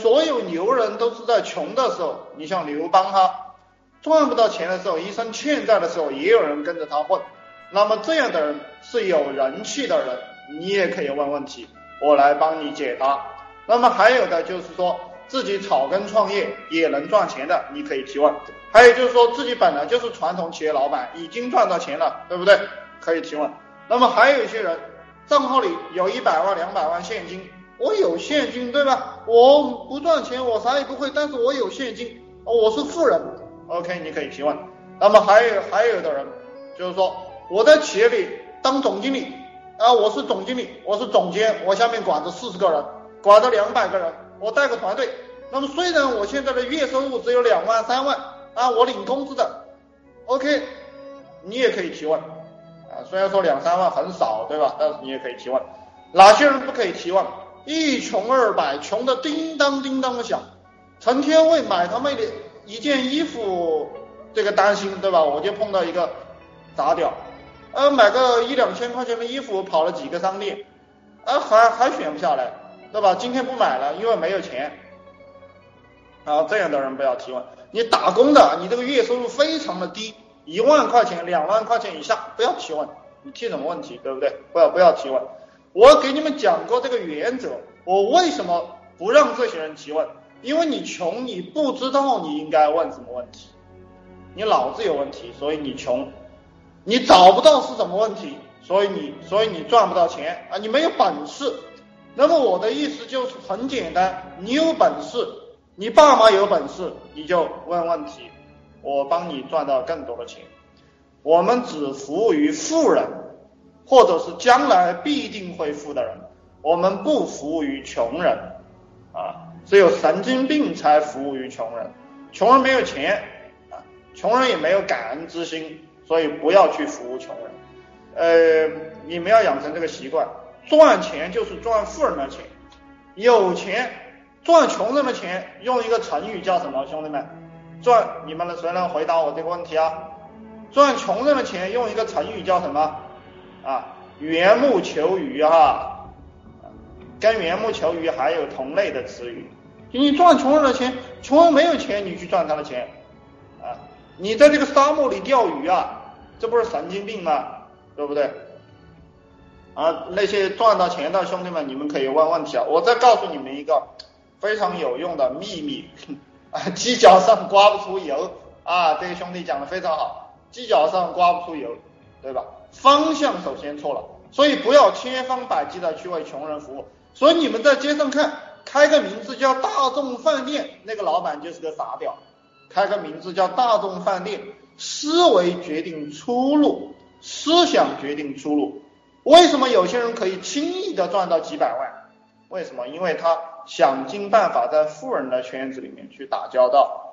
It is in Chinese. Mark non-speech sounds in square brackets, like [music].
所有牛人都是在穷的时候，你像刘邦哈，赚不到钱的时候，一身欠债的时候，也有人跟着他混。那么这样的人是有人气的人，你也可以问问题，我来帮你解答。那么还有的就是说自己草根创业也能赚钱的，你可以提问。还有就是说自己本来就是传统企业老板，已经赚到钱了，对不对？可以提问。那么还有一些人账号里有一百万、两百万现金，我有现金，对吧？我不赚钱，我啥也不会，但是我有现金，我是富人。OK，你可以提问。那么还有还有的人就是说。我在企业里当总经理啊，我是总经理，我是总监，我下面管着四十个人，管着两百个人，我带个团队。那么虽然我现在的月收入只有两万三万啊，我领工资的，OK，你也可以提问啊，虽然说两三万很少，对吧？但是你也可以提问。哪些人不可以提问？一穷二白，穷的叮当叮当的响，成天为买他妹的一件衣服这个担心，对吧？我就碰到一个砸屌。呃，买个一两千块钱的衣服，跑了几个商店，啊，还还选不下来，对吧？今天不买了，因为没有钱。啊，这样的人不要提问。你打工的，你这个月收入非常的低，一万块钱、两万块钱以下，不要提问。你提什么问题，对不对？不要不要提问。我给你们讲过这个原则，我为什么不让这些人提问？因为你穷，你不知道你应该问什么问题，你脑子有问题，所以你穷。你找不到是什么问题，所以你所以你赚不到钱啊，你没有本事。那么我的意思就是很简单，你有本事，你爸妈有本事，你就问问题，我帮你赚到更多的钱。我们只服务于富人，或者是将来必定会富的人，我们不服务于穷人啊，只有神经病才服务于穷人，穷人没有钱啊，穷人也没有感恩之心。所以不要去服务穷人，呃，你们要养成这个习惯，赚钱就是赚富人的钱，有钱赚穷人的钱，用一个成语叫什么？兄弟们，赚你们谁能回答我这个问题啊？赚穷人的钱用一个成语叫什么？啊，缘木求鱼哈，跟缘木求鱼还有同类的词语。你赚穷人的钱，穷人没有钱，你去赚他的钱啊？你在这个沙漠里钓鱼啊？这不是神经病吗？对不对？啊，那些赚到钱的兄弟们，你们可以问问题啊！我再告诉你们一个非常有用的秘密 [laughs] 啊，犄角上刮不出油啊！这个兄弟讲的非常好，犄角上刮不出油，对吧？方向首先错了，所以不要千方百计的去为穷人服务。所以你们在街上看，开个名字叫大众饭店，那个老板就是个傻屌；开个名字叫大众饭店。思维决定出路，思想决定出路。为什么有些人可以轻易的赚到几百万？为什么？因为他想尽办法在富人的圈子里面去打交道。